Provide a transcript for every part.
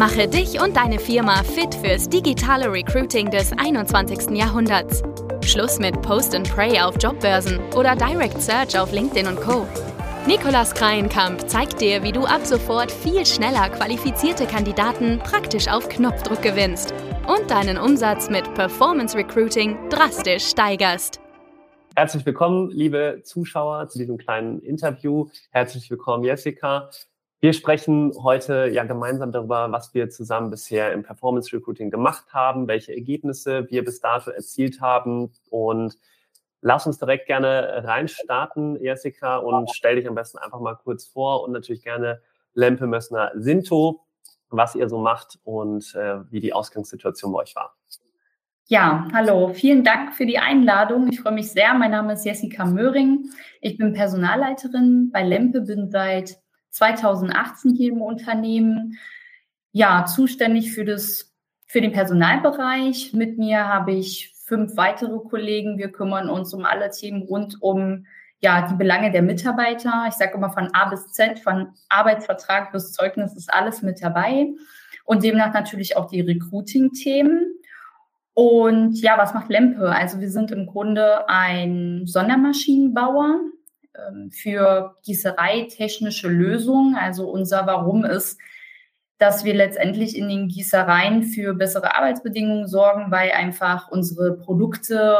Mache dich und deine Firma fit fürs digitale Recruiting des 21. Jahrhunderts. Schluss mit Post and Pray auf Jobbörsen oder Direct Search auf LinkedIn und Co. Nikolas Kreienkamp zeigt dir, wie du ab sofort viel schneller qualifizierte Kandidaten praktisch auf Knopfdruck gewinnst und deinen Umsatz mit Performance Recruiting drastisch steigerst. Herzlich willkommen, liebe Zuschauer, zu diesem kleinen Interview. Herzlich willkommen, Jessica. Wir sprechen heute ja gemeinsam darüber, was wir zusammen bisher im Performance Recruiting gemacht haben, welche Ergebnisse wir bis dato erzielt haben und lass uns direkt gerne reinstarten, Jessica, und stell dich am besten einfach mal kurz vor und natürlich gerne Lempe Mössner Sinto, was ihr so macht und äh, wie die Ausgangssituation bei euch war. Ja, hallo, vielen Dank für die Einladung. Ich freue mich sehr. Mein Name ist Jessica Möhring. Ich bin Personalleiterin bei Lempe, bin seit 2018 hier im Unternehmen. Ja, zuständig für das, für den Personalbereich. Mit mir habe ich fünf weitere Kollegen. Wir kümmern uns um alle Themen rund um ja, die Belange der Mitarbeiter. Ich sage immer von A bis Z, von Arbeitsvertrag bis Zeugnis ist alles mit dabei. Und demnach natürlich auch die Recruiting-Themen. Und ja, was macht Lempe? Also wir sind im Grunde ein Sondermaschinenbauer für gießereitechnische Lösungen. Also unser Warum ist, dass wir letztendlich in den Gießereien für bessere Arbeitsbedingungen sorgen, weil einfach unsere Produkte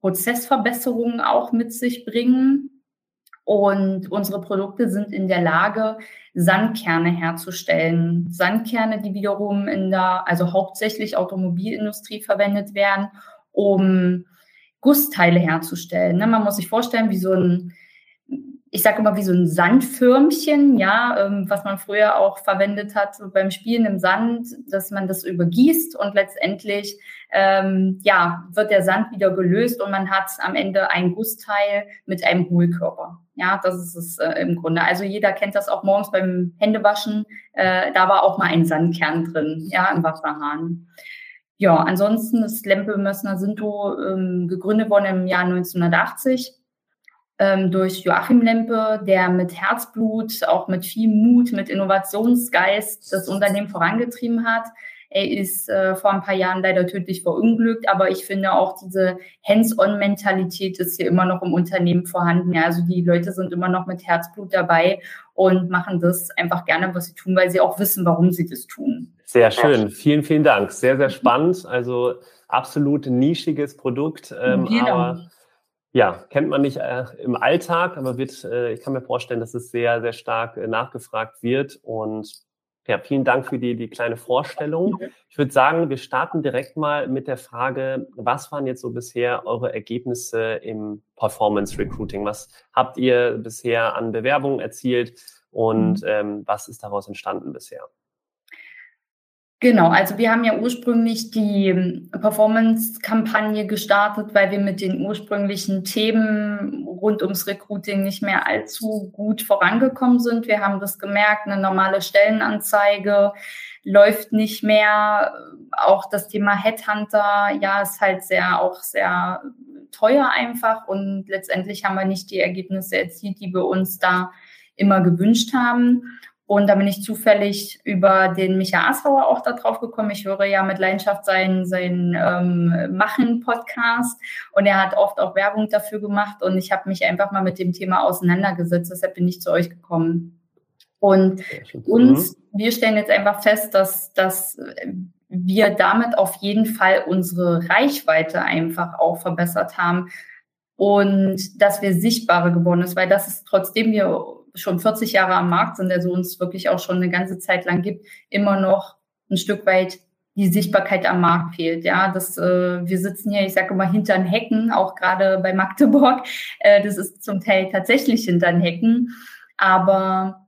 Prozessverbesserungen auch mit sich bringen. Und unsere Produkte sind in der Lage, Sandkerne herzustellen. Sandkerne, die wiederum in der, also hauptsächlich Automobilindustrie verwendet werden, um Gussteile herzustellen. Ne? Man muss sich vorstellen, wie so ein, ich sage immer wie so ein Sandförmchen, ja, ähm, was man früher auch verwendet hat so beim Spielen im Sand, dass man das übergießt und letztendlich ähm, ja wird der Sand wieder gelöst und man hat am Ende ein Gussteil mit einem Hohlkörper. Ja, das ist es äh, im Grunde. Also jeder kennt das auch morgens beim Händewaschen. Äh, da war auch mal ein Sandkern drin, ja, im Wasserhahn. Ja, ansonsten ist Lempe Mössner Sinto ähm, gegründet worden im Jahr 1980 ähm, durch Joachim Lempe, der mit Herzblut, auch mit viel Mut, mit Innovationsgeist das Unternehmen vorangetrieben hat. Er ist äh, vor ein paar Jahren leider tödlich verunglückt, aber ich finde auch diese Hands-on-Mentalität ist hier immer noch im Unternehmen vorhanden. Ja, also die Leute sind immer noch mit Herzblut dabei und machen das einfach gerne, was sie tun, weil sie auch wissen, warum sie das tun. Sehr schön. Vielen, vielen Dank. Sehr, sehr spannend. Also absolut nischiges Produkt, ähm, genau. aber ja, kennt man nicht äh, im Alltag, aber wird, äh, ich kann mir vorstellen, dass es sehr, sehr stark äh, nachgefragt wird und ja, vielen Dank für die, die kleine Vorstellung. Ich würde sagen, wir starten direkt mal mit der Frage, was waren jetzt so bisher eure Ergebnisse im Performance Recruiting? Was habt ihr bisher an Bewerbungen erzielt und mhm. ähm, was ist daraus entstanden bisher? Genau, also wir haben ja ursprünglich die ähm, Performance-Kampagne gestartet, weil wir mit den ursprünglichen Themen rund ums Recruiting nicht mehr allzu gut vorangekommen sind. Wir haben das gemerkt, eine normale Stellenanzeige läuft nicht mehr. Auch das Thema Headhunter, ja, ist halt sehr, auch sehr teuer einfach und letztendlich haben wir nicht die Ergebnisse erzielt, die wir uns da immer gewünscht haben. Und da bin ich zufällig über den Micha Assauer auch da drauf gekommen. Ich höre ja mit Leidenschaft seinen, seinen ähm, Machen-Podcast und er hat oft auch Werbung dafür gemacht und ich habe mich einfach mal mit dem Thema auseinandergesetzt. Deshalb bin ich zu euch gekommen. Und uns, wir stellen jetzt einfach fest, dass, dass wir damit auf jeden Fall unsere Reichweite einfach auch verbessert haben und dass wir sichtbarer geworden ist, weil das ist, trotzdem wir schon 40 Jahre am Markt sind, der so uns wirklich auch schon eine ganze Zeit lang gibt, immer noch ein Stück weit die Sichtbarkeit am Markt fehlt. Ja, das, äh, wir sitzen hier, ich sage immer, hinter den Hecken, auch gerade bei Magdeburg. Äh, das ist zum Teil tatsächlich hinter den Hecken. Aber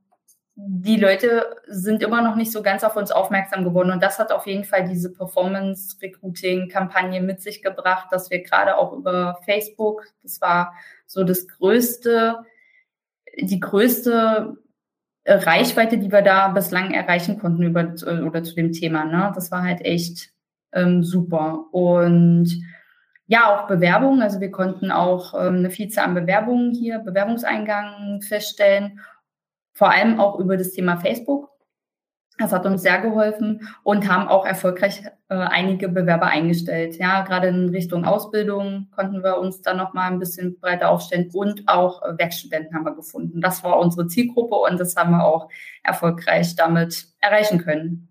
die Leute sind immer noch nicht so ganz auf uns aufmerksam geworden. Und das hat auf jeden Fall diese Performance-Recruiting-Kampagne mit sich gebracht, dass wir gerade auch über Facebook, das war so das größte die größte äh, Reichweite, die wir da bislang erreichen konnten über äh, oder zu dem Thema. Ne? Das war halt echt ähm, super. Und ja, auch Bewerbungen. Also wir konnten auch ähm, eine Vielzahl an Bewerbungen hier, Bewerbungseingang feststellen, vor allem auch über das Thema Facebook. Das hat uns sehr geholfen und haben auch erfolgreich äh, einige Bewerber eingestellt. Ja, gerade in Richtung Ausbildung konnten wir uns dann noch mal ein bisschen breiter aufstellen und auch äh, Werkstudenten haben wir gefunden. Das war unsere Zielgruppe und das haben wir auch erfolgreich damit erreichen können.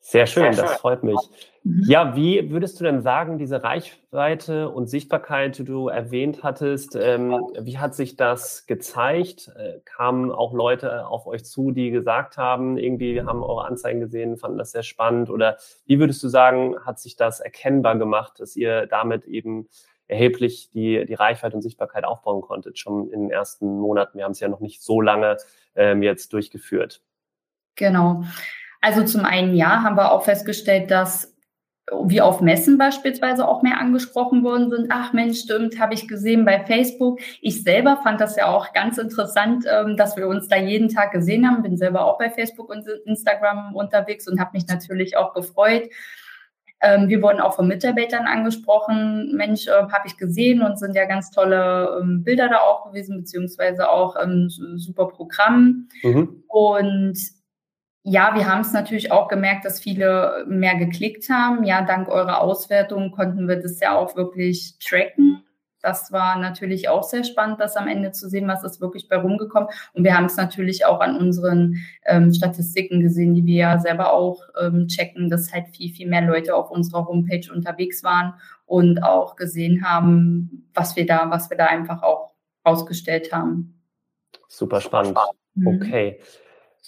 Sehr schön, das freut mich. Mhm. Ja, wie würdest du denn sagen, diese Reichweite und Sichtbarkeit, die du erwähnt hattest, ähm, wie hat sich das gezeigt? Äh, kamen auch Leute auf euch zu, die gesagt haben, irgendwie haben eure Anzeigen gesehen, fanden das sehr spannend? Oder wie würdest du sagen, hat sich das erkennbar gemacht, dass ihr damit eben erheblich die, die Reichweite und Sichtbarkeit aufbauen konntet, schon in den ersten Monaten? Wir haben es ja noch nicht so lange ähm, jetzt durchgeführt. Genau. Also zum einen ja, haben wir auch festgestellt, dass wie auf Messen beispielsweise auch mehr angesprochen worden sind. Ach Mensch, stimmt, habe ich gesehen bei Facebook. Ich selber fand das ja auch ganz interessant, ähm, dass wir uns da jeden Tag gesehen haben. Bin selber auch bei Facebook und Instagram unterwegs und habe mich natürlich auch gefreut. Ähm, wir wurden auch von Mitarbeitern angesprochen. Mensch, äh, habe ich gesehen und sind ja ganz tolle ähm, Bilder da auch gewesen, beziehungsweise auch ähm, super Programm. Mhm. Und ja, wir haben es natürlich auch gemerkt, dass viele mehr geklickt haben. Ja, dank eurer Auswertung konnten wir das ja auch wirklich tracken. Das war natürlich auch sehr spannend, das am Ende zu sehen, was ist wirklich bei rumgekommen. Und wir haben es natürlich auch an unseren ähm, Statistiken gesehen, die wir ja selber auch ähm, checken, dass halt viel, viel mehr Leute auf unserer Homepage unterwegs waren und auch gesehen haben, was wir da, was wir da einfach auch ausgestellt haben. Super spannend. Mhm.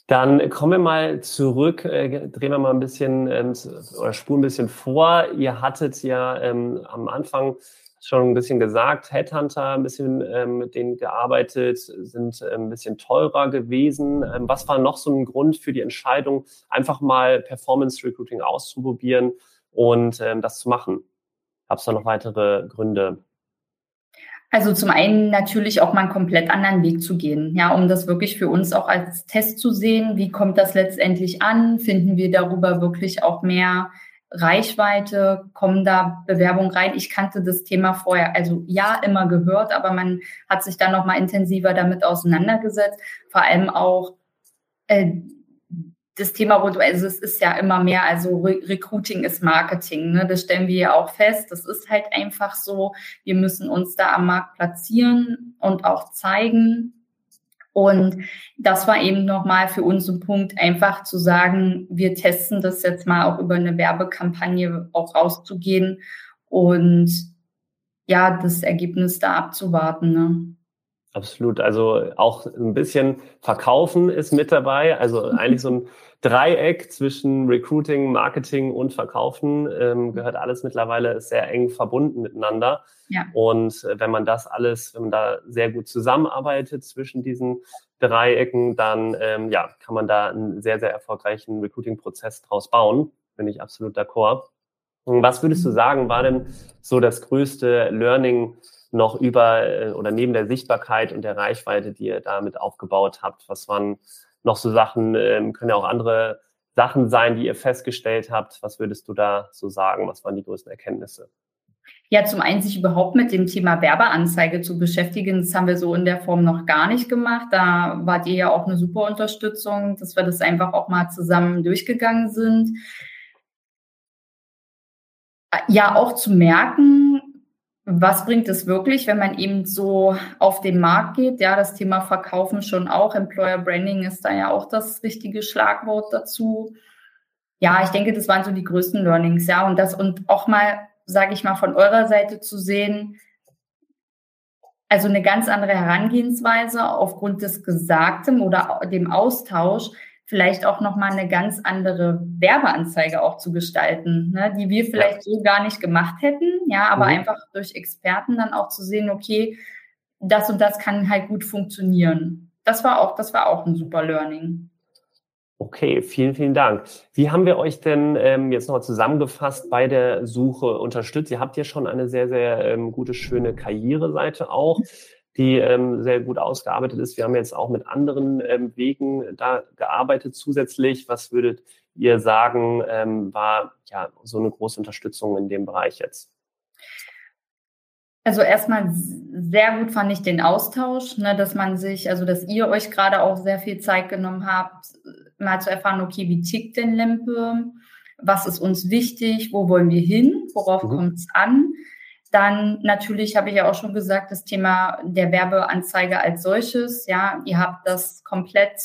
Dann kommen wir mal zurück, äh, drehen wir mal ein bisschen ähm, oder spuren ein bisschen vor. Ihr hattet ja ähm, am Anfang schon ein bisschen gesagt, Headhunter, ein bisschen ähm, mit denen gearbeitet, sind äh, ein bisschen teurer gewesen. Ähm, was war noch so ein Grund für die Entscheidung, einfach mal Performance Recruiting auszuprobieren und ähm, das zu machen? Gab es da noch weitere Gründe? Also zum einen natürlich auch mal einen komplett anderen Weg zu gehen, ja, um das wirklich für uns auch als Test zu sehen. Wie kommt das letztendlich an? Finden wir darüber wirklich auch mehr Reichweite? Kommen da Bewerbungen rein? Ich kannte das Thema vorher, also ja, immer gehört, aber man hat sich dann noch mal intensiver damit auseinandergesetzt. Vor allem auch äh, das Thema rund, also es ist ja immer mehr, also Re Recruiting ist Marketing, ne? das stellen wir ja auch fest. Das ist halt einfach so. Wir müssen uns da am Markt platzieren und auch zeigen. Und das war eben nochmal für uns ein Punkt, einfach zu sagen, wir testen das jetzt mal auch über eine Werbekampagne auch rauszugehen und ja, das Ergebnis da abzuwarten. Ne? Absolut. Also auch ein bisschen Verkaufen ist mit dabei. Also eigentlich so ein Dreieck zwischen Recruiting, Marketing und Verkaufen ähm, gehört alles mittlerweile sehr eng verbunden miteinander. Ja. Und äh, wenn man das alles, wenn man da sehr gut zusammenarbeitet zwischen diesen Dreiecken, dann ähm, ja, kann man da einen sehr, sehr erfolgreichen Recruiting-Prozess draus bauen. Bin ich absolut d'accord. Was würdest du mhm. sagen, war denn so das größte Learning noch über äh, oder neben der Sichtbarkeit und der Reichweite, die ihr damit aufgebaut habt? Was waren noch so Sachen, ähm, können ja auch andere Sachen sein, die ihr festgestellt habt. Was würdest du da so sagen? Was waren die größten Erkenntnisse? Ja, zum einen sich überhaupt mit dem Thema Werbeanzeige zu beschäftigen, das haben wir so in der Form noch gar nicht gemacht. Da wart ihr ja auch eine super Unterstützung, dass wir das einfach auch mal zusammen durchgegangen sind. Ja, auch zu merken, was bringt es wirklich, wenn man eben so auf den Markt geht? Ja, das Thema Verkaufen schon auch. Employer Branding ist da ja auch das richtige Schlagwort dazu. Ja, ich denke, das waren so die größten Learnings. Ja, und das und auch mal, sage ich mal, von eurer Seite zu sehen, also eine ganz andere Herangehensweise aufgrund des Gesagten oder dem Austausch vielleicht auch nochmal eine ganz andere Werbeanzeige auch zu gestalten, ne, die wir vielleicht ja. so gar nicht gemacht hätten, ja, aber mhm. einfach durch Experten dann auch zu sehen, okay, das und das kann halt gut funktionieren. Das war auch, das war auch ein super Learning. Okay, vielen, vielen Dank. Wie haben wir euch denn ähm, jetzt nochmal zusammengefasst bei der Suche unterstützt? Ihr habt ja schon eine sehr, sehr ähm, gute, schöne Karriereseite auch die ähm, sehr gut ausgearbeitet ist. Wir haben jetzt auch mit anderen ähm, Wegen da gearbeitet zusätzlich. Was würdet ihr sagen, ähm, war ja so eine große Unterstützung in dem Bereich jetzt? Also erstmal sehr gut fand ich den Austausch, ne, dass man sich, also dass ihr euch gerade auch sehr viel Zeit genommen habt, mal zu erfahren, okay, wie tickt denn Lempe? Was ist uns wichtig? Wo wollen wir hin? Worauf mhm. kommt es an? Dann natürlich habe ich ja auch schon gesagt, das Thema der Werbeanzeige als solches. Ja, ihr habt das komplett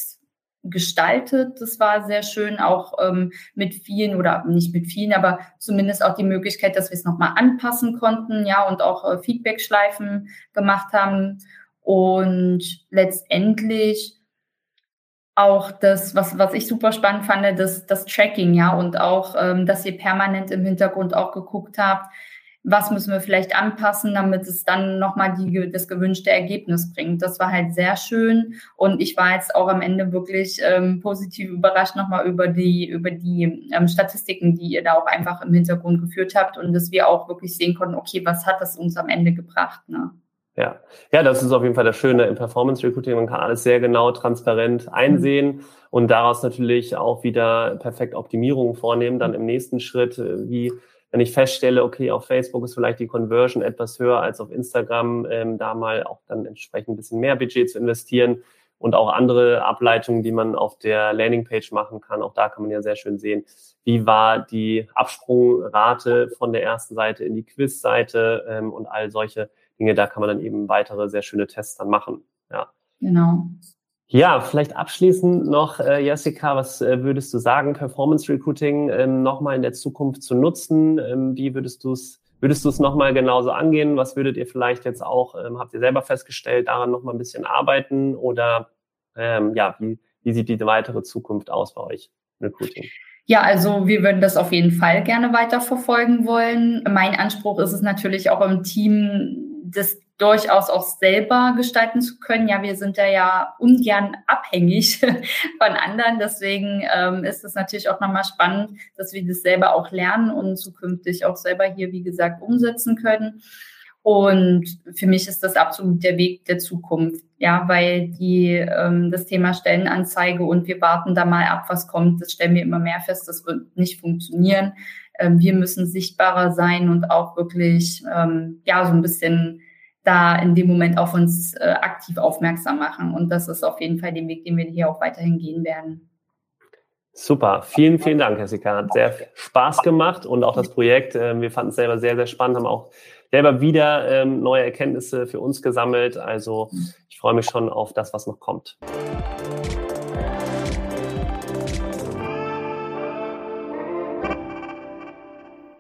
gestaltet. Das war sehr schön, auch ähm, mit vielen oder nicht mit vielen, aber zumindest auch die Möglichkeit, dass wir es nochmal anpassen konnten, ja, und auch äh, Feedback-Schleifen gemacht haben. Und letztendlich auch das, was, was ich super spannend fand, das, das Tracking, ja, und auch, ähm, dass ihr permanent im Hintergrund auch geguckt habt, was müssen wir vielleicht anpassen, damit es dann nochmal die, das gewünschte Ergebnis bringt. Das war halt sehr schön und ich war jetzt auch am Ende wirklich ähm, positiv überrascht nochmal über die, über die ähm, Statistiken, die ihr da auch einfach im Hintergrund geführt habt und dass wir auch wirklich sehen konnten, okay, was hat das uns am Ende gebracht, ne? Ja. ja, das ist auf jeden Fall das Schöne im Performance Recruiting. Man kann alles sehr genau, transparent einsehen und daraus natürlich auch wieder perfekt Optimierungen vornehmen. Dann im nächsten Schritt, äh, wie wenn ich feststelle, okay, auf Facebook ist vielleicht die Conversion etwas höher als auf Instagram, ähm, da mal auch dann entsprechend ein bisschen mehr Budget zu investieren und auch andere Ableitungen, die man auf der Landingpage machen kann. Auch da kann man ja sehr schön sehen, wie war die Absprungrate von der ersten Seite in die Quizseite ähm, und all solche Dinge. Da kann man dann eben weitere sehr schöne Tests dann machen. Ja. Genau. Ja, vielleicht abschließend noch, äh, Jessica, was äh, würdest du sagen, Performance Recruiting ähm, nochmal in der Zukunft zu nutzen? Ähm, wie würdest du es würdest du es nochmal genauso angehen? Was würdet ihr vielleicht jetzt auch, ähm, habt ihr selber festgestellt, daran nochmal ein bisschen arbeiten? Oder ähm, ja, wie, wie sieht die weitere Zukunft aus bei euch, Recruiting? Ja, also wir würden das auf jeden Fall gerne weiterverfolgen wollen. Mein Anspruch ist es natürlich auch im Team, das durchaus auch selber gestalten zu können. Ja, wir sind da ja ungern abhängig von anderen. Deswegen ähm, ist es natürlich auch nochmal spannend, dass wir das selber auch lernen und zukünftig auch selber hier, wie gesagt, umsetzen können. Und für mich ist das absolut der Weg der Zukunft, ja, weil die ähm, das Thema Stellenanzeige und wir warten da mal ab, was kommt. Das stellen wir immer mehr fest, das wird nicht funktionieren. Ähm, wir müssen sichtbarer sein und auch wirklich ähm, ja so ein bisschen da in dem Moment auf uns äh, aktiv aufmerksam machen. Und das ist auf jeden Fall der Weg, den wir hier auch weiterhin gehen werden. Super, vielen, vielen Dank, Jessica. Hat sehr Spaß gemacht und auch das Projekt. Äh, wir fanden es selber sehr, sehr spannend, haben auch selber wieder ähm, neue Erkenntnisse für uns gesammelt. Also ich freue mich schon auf das, was noch kommt.